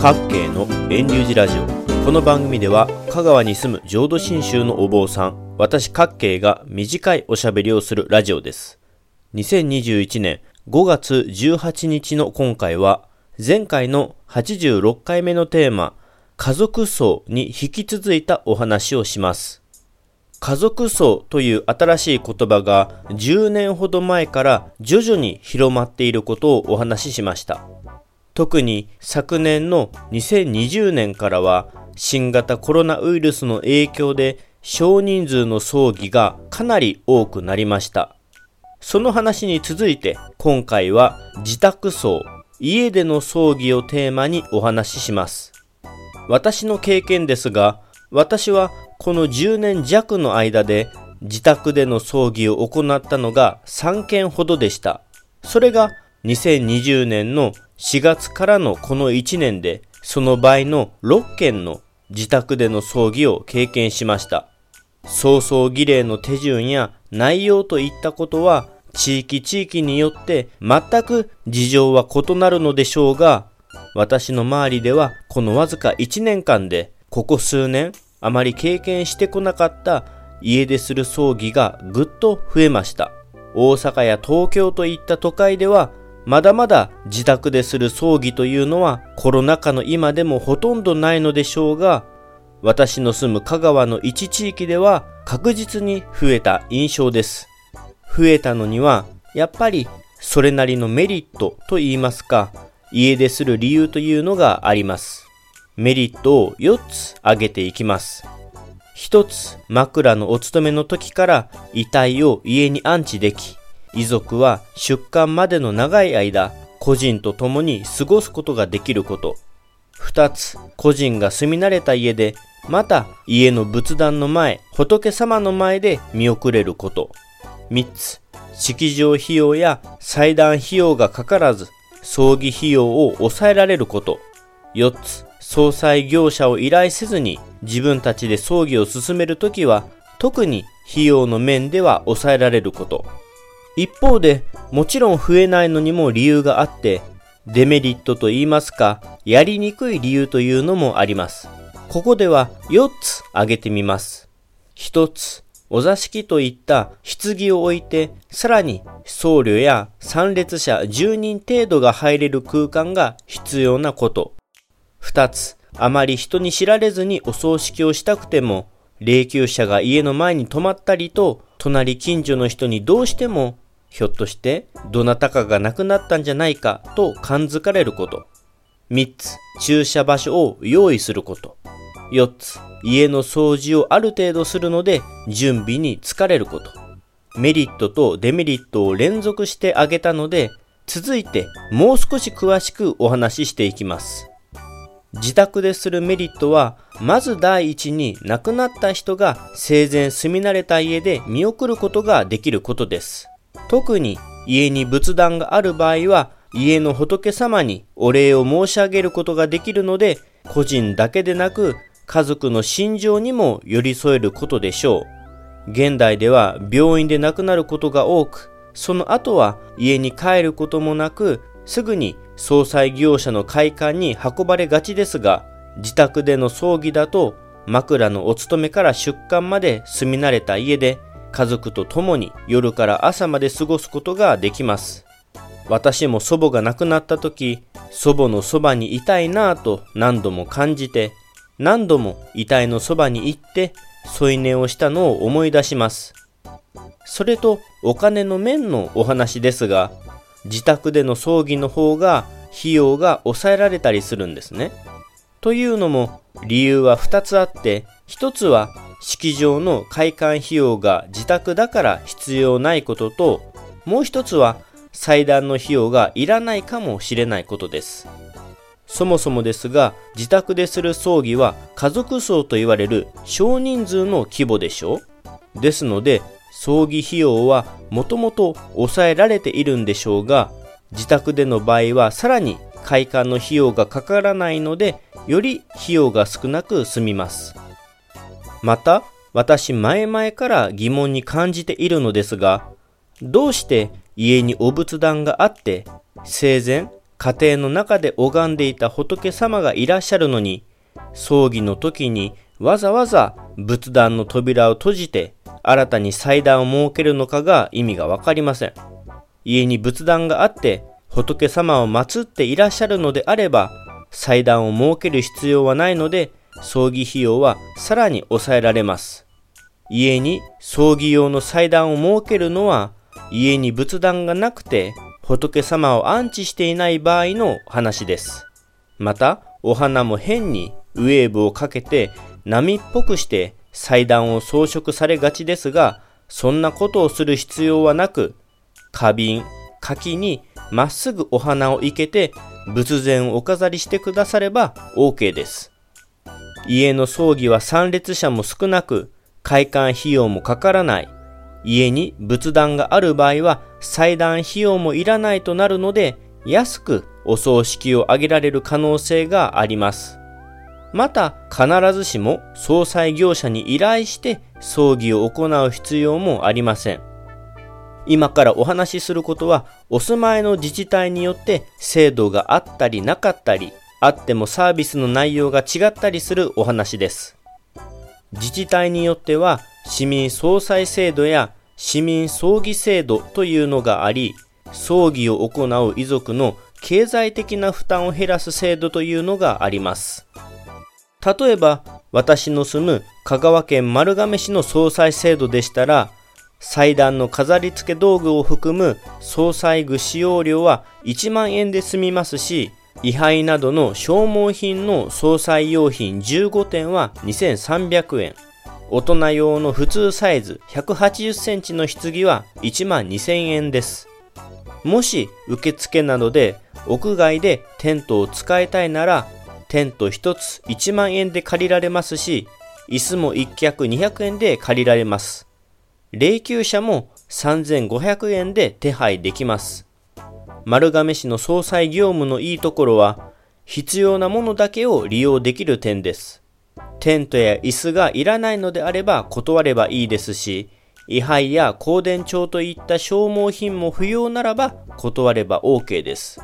各系の遠流寺ラジオ。この番組では香川に住む浄土真宗のお坊さん私各系が短いおしゃべりをするラジオです。2021年5月18日の今回は前回の86回目のテーマ家族層に引き続いたお話をします。家族層という新しい言葉が10年ほど前から徐々に広まっていることをお話ししました。特に昨年の2020年からは新型コロナウイルスの影響で少人数の葬儀がかなり多くなりました。その話に続いて今回は自宅葬、家での葬儀をテーマにお話しします。私の経験ですが、私はこの10年弱の間で自宅での葬儀を行ったのが3件ほどでした。それが2020年の4月からのこの1年でその倍の6件の自宅での葬儀を経験しました。葬送儀礼の手順や内容といったことは地域地域によって全く事情は異なるのでしょうが、私の周りではこのわずか1年間でここ数年あまり経験してこなかった家でする葬儀がぐっと増えました。大阪や東京といった都会ではまだまだ自宅でする葬儀というのはコロナ禍の今でもほとんどないのでしょうが、私の住む香川の一地域では確実に増えた印象です。増えたのにはやっぱりそれなりのメリットと言いますか、家でする理由というのがあります。メリットを4つ挙げていきます。1つ、枕のお勤めの時から遺体を家に安置でき、遺族は出棺までの長い間、個人と共に過ごすことができること。2つ、個人が住み慣れた家で、また家の仏壇の前、仏様の前で見送れること。3つ、式場費用や祭壇費用がかからず、葬儀費用を抑えられること。4つ、総裁業者を依頼せずに自分たちで葬儀を進めるときは特に費用の面では抑えられること。一方でもちろん増えないのにも理由があってデメリットと言いますかやりにくい理由というのもあります。ここでは4つ挙げてみます。1つ、お座敷といった棺を置いて、さらに僧侶や参列者10人程度が入れる空間が必要なこと。二つ、あまり人に知られずにお葬式をしたくても、霊柩車が家の前に止まったりと、隣近所の人にどうしても、ひょっとしてどなたかが亡くなったんじゃないかと感づかれること。三つ、駐車場所を用意すること。四つ、家の掃除をある程度するので準備に疲れること。メリットとデメリットを連続してあげたので、続いてもう少し詳しくお話ししていきます。自宅でするメリットは、まず第一に亡くなった人が生前住み慣れた家で見送ることができることです。特に家に仏壇がある場合は、家の仏様にお礼を申し上げることができるので、個人だけでなく家族の心情にも寄り添えることでしょう。現代では病院で亡くなることが多く、その後は家に帰ることもなく、すぐに葬祭業者の会館に運ばれがちですが、自宅での葬儀だと枕のお勤めから出棺まで住み慣れた家で家族と共に夜から朝まで過ごすことができます。私も祖母が亡くなった時、祖母のそばにいたいなぁと何度も感じて、何度も遺体のそばに行って添い寝をしたのを思い出します。それとお金の面のお話ですが、自宅での葬儀の方が費用が抑えられたりするんですね。というのも理由は2つあって1つは式場の開館費用が自宅だから必要ないことともう1つは祭壇の費用がいらないかもしれないことです。そもそもですが自宅でする葬儀は家族葬と言われる少人数の規模でしょうですので葬儀費用はもともと抑えられているんでしょうが、自宅での場合はさらに開館の費用がかからないので、より費用が少なく済みます。また、私前々から疑問に感じているのですが、どうして家にお仏壇があって、生前家庭の中で拝んでいた仏様がいらっしゃるのに、葬儀の時にわざわざ仏壇の扉を閉じて新たに祭壇を設けるのかが意味がわかりません。家に仏壇があって仏様を祀っていらっしゃるのであれば、祭壇を設ける必要はないので、葬儀費用はさらに抑えられます。家に葬儀用の祭壇を設けるのは、家に仏壇がなくて仏様を安置していない場合の話です。また、お花も変にウェーブをかけて波っぽくして祭壇を装飾されがちですが、そんなことをする必要はなく、花瓶、柿にまっすぐお花を生けて仏前をお飾りしてくだされば OK です。家の葬儀は参列者も少なく、開館費用もかからない。家に仏壇がある場合は祭壇費用もいらないとなるので、安くお葬式を挙げられる可能性があります。また、必ずしも葬祭業者に依頼して葬儀を行う必要もありません。今からお話しすることは、お住まいの自治体によって制度があったりなかったり、あってもサービスの内容が違ったりするお話です。自治体によっては、市民総裁制度や市民葬儀制度というのがあり、葬儀を行う遺族の経済的な負担を減らす制度というのがあります。例えば、私の住む香川県丸亀市の総裁制度でしたら、祭壇の飾り付け道具を含む総裁具使用料は1万円で済みますし、位牌などの消耗品の総裁用品15点は2300円。大人用の普通サイズ180センチの棺は1万2000円です。もし受付などで屋外でテントを使いたいならテント1つ1万円で借りられますし椅子も1脚200円で借りられます。霊柩車も3500円で手配できます。丸亀市の総裁業務のいいところは、必要なものだけを利用できる点です。テントや椅子がいらないのであれば断ればいいですし、位牌や光電帳といった消耗品も不要ならば断れば OK です。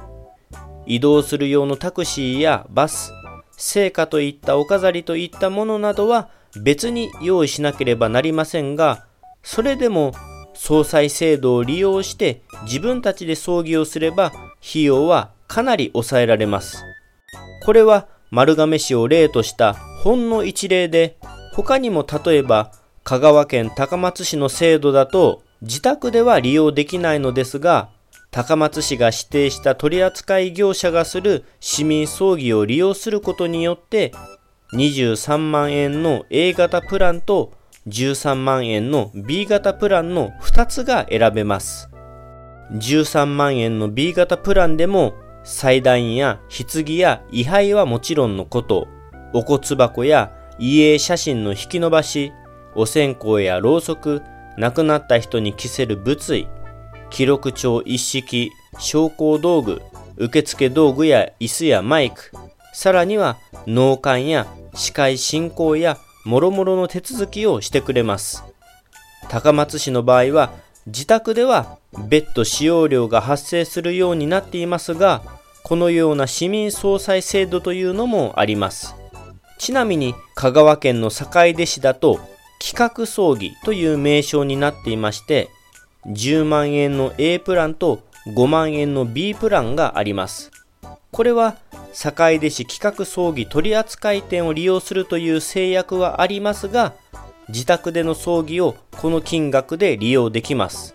移動する用のタクシーやバス、聖火といったお飾りといったものなどは別に用意しなければなりませんが、それでも総裁制度を利用して自分たちで葬儀をすれば費用はかなり抑えられます。これは丸亀市を例としたほんの一例で他にも例えば香川県高松市の制度だと自宅では利用できないのですが高松市が指定した取扱業者がする市民葬儀を利用することによって23万円の A 型プランと13万円の B 型プランの2つが選べます。13万円の B 型プランでも祭壇や棺や位牌はもちろんのこと、お骨箱や遺影写真の引き伸ばし、お線香やろうそく、亡くなった人に着せる仏位、記録帳一式、昇降道具、受付道具や椅子やマイク、さらには納棺や司会進行やもろもろの手続きをしてくれます。高松市の場合は、自宅では別途使用料が発生するようになっていますが、このような市民総裁制度というのもあります。ちなみに香川県の坂出市だと企画葬儀という名称になっていまして、10万円の A プランと5万円の B プランがあります。これは坂出市企画葬儀取扱店を利用するという制約はありますが、自宅での葬儀をこの金額で利用できます。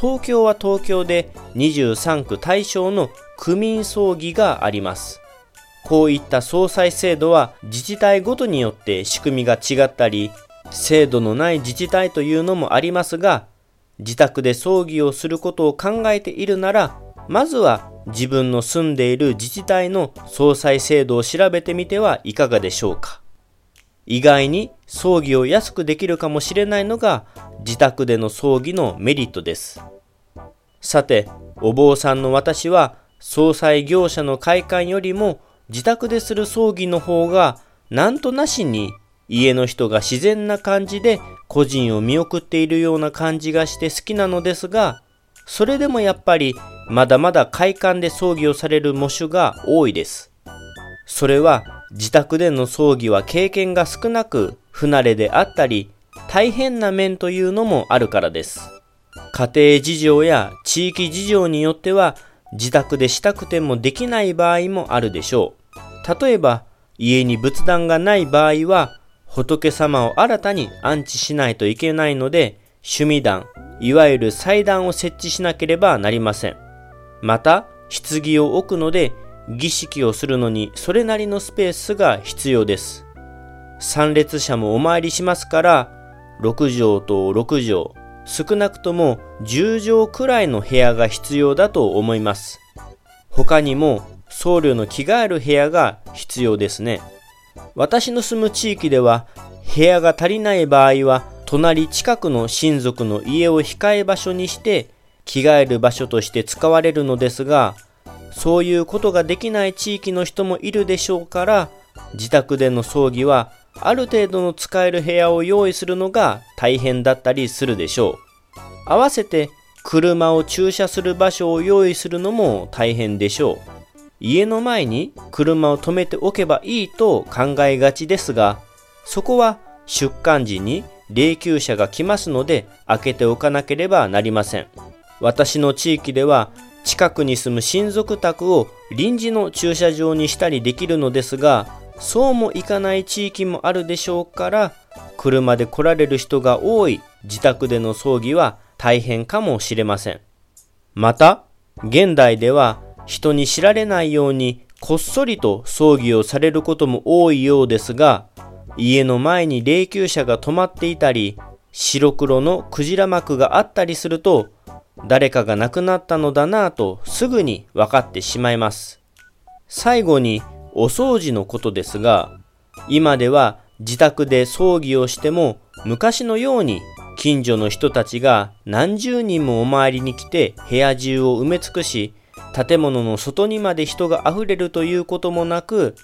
東京は東京で23区対象の区民葬儀があります。こういった総裁制度は自治体ごとによって仕組みが違ったり、制度のない自治体というのもありますが、自宅で葬儀をすることを考えているなら、まずは自分の住んでいる自治体の総裁制度を調べてみてはいかがでしょうか。意外に葬儀を安くできるかもしれないのが自宅での葬儀のメリットです。さて、お坊さんの私は総裁業者の会館よりも自宅でする葬儀の方がなんとなしに家の人が自然な感じで個人を見送っているような感じがして好きなのですがそれでもやっぱりまだまだ快感で葬儀をされる喪主が多いです。それは自宅での葬儀は経験が少なく不慣れであったり大変な面というのもあるからです。家庭事情や地域事情によっては自宅でしたくてもできない場合もあるでしょう。例えば家に仏壇がない場合は仏様を新たに安置しないといけないので趣味壇、いわゆる祭壇を設置しなければなりません。また、棺を置くので儀式をするのにそれなりのスペースが必要です。参列者もお参りしますから、6畳と6畳、少なくとも10畳くらいの部屋が必要だと思います。他にも僧侶の着替える部屋が必要ですね。私の住む地域では部屋が足りない場合は隣近くの親族の家を控え場所にして着替える場所として使われるのですがそういうことができない地域の人もいるでしょうから自宅での葬儀はある程度の使える部屋を用意するのが大変だったりするでしょう。合わせて車を駐車する場所を用意するのも大変でしょう。家の前に車を止めておけばいいと考えがちですが、そこは出棺時に霊柩車が来ますので開けておかなければなりません。私の地域では近くに住む親族宅を臨時の駐車場にしたりできるのですが、そうもいかない地域もあるでしょうから、車で来られる人が多い自宅での葬儀は大変かもしれません。また、現代では人に知られないようにこっそりと葬儀をされることも多いようですが、家の前に霊柩車が止まっていたり、白黒のクジラ幕があったりすると、誰かが亡くなったのだなぁとすぐに分かってしまいます。最後にお掃除のことですが、今では自宅で葬儀をしても昔のように近所の人たちが何十人もお参りに来て部屋中を埋め尽くし、建物の外にまで人が溢れるということもなく、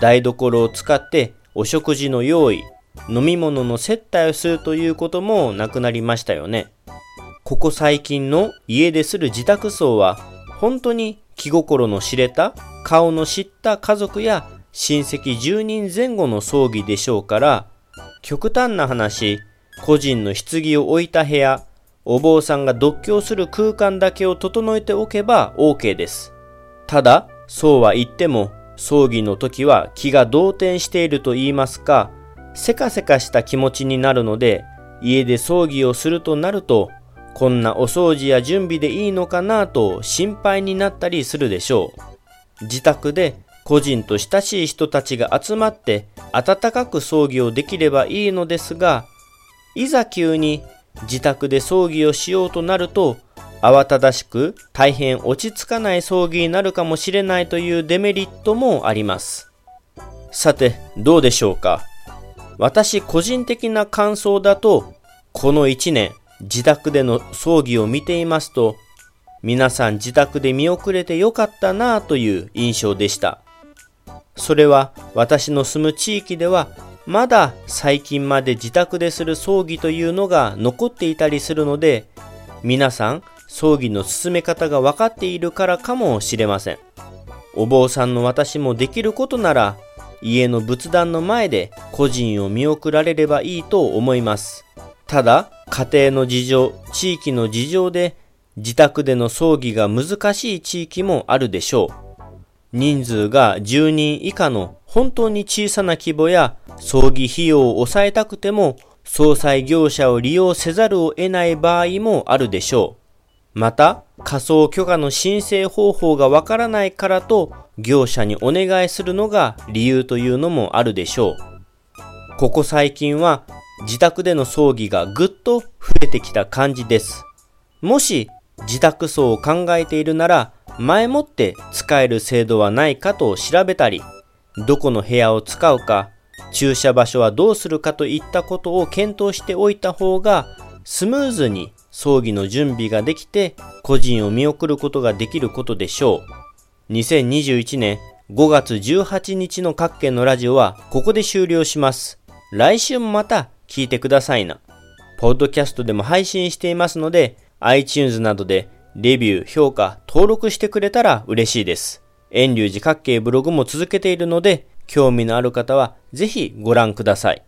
台所を使ってお食事の用意、飲み物の接待をするということもなくなりましたよね。ここ最近の家でする自宅葬は本当に気心の知れた顔の知った家族や親戚10人前後の葬儀でしょうから極端な話個人の棺を置いた部屋お坊さんが独居する空間だけを整えておけば OK です。ただ、そうは言っても、葬儀の時は気が動転していると言いますか、せかせかした気持ちになるので、家で葬儀をするとなると、こんなお掃除や準備でいいのかなと心配になったりするでしょう。自宅で個人と親しい人たちが集まって温かく葬儀をできればいいのですが、いざ急に自宅で葬儀をしようとなると、慌ただしく大変落ち着かない葬儀になるかもしれないというデメリットもあります。さて、どうでしょうか私個人的な感想だと、この1年、自宅での葬儀を見ていますと、皆さん自宅で見送れてよかったなぁという印象でした。それは私の住む地域ではまだ最近まで自宅でする葬儀というのが残っていたりするので、皆さん葬儀の進め方が分かっているからかもしれません。お坊さんの私もできることなら、家の仏壇の前で個人を見送られればいいと思います。ただ、家庭の事情、地域の事情で自宅での葬儀が難しい地域もあるでしょう。人数が10人以下の本当に小さな規模や葬儀費用を抑えたくても葬祭業者を利用せざるを得ない場合もあるでしょう。また、仮想許可の申請方法がわからないからと業者にお願いするのが理由というのもあるでしょう。ここ最近は自宅での葬儀がぐっと増えてきた感じです。もし自宅葬を考えているなら前もって使える制度はないかと調べたり、どこの部屋を使うか、駐車場所はどうするかといったことを検討しておいた方が、スムーズに葬儀の準備ができて、個人を見送ることができることでしょう。2021年5月18日の各県のラジオはここで終了します。来週もまた聞いてくださいな。ポッドキャストでも配信していますので、iTunes などでレビュー、評価、登録してくれたら嬉しいです。遠流寺各系ブログも続けているので、興味のある方はぜひご覧ください。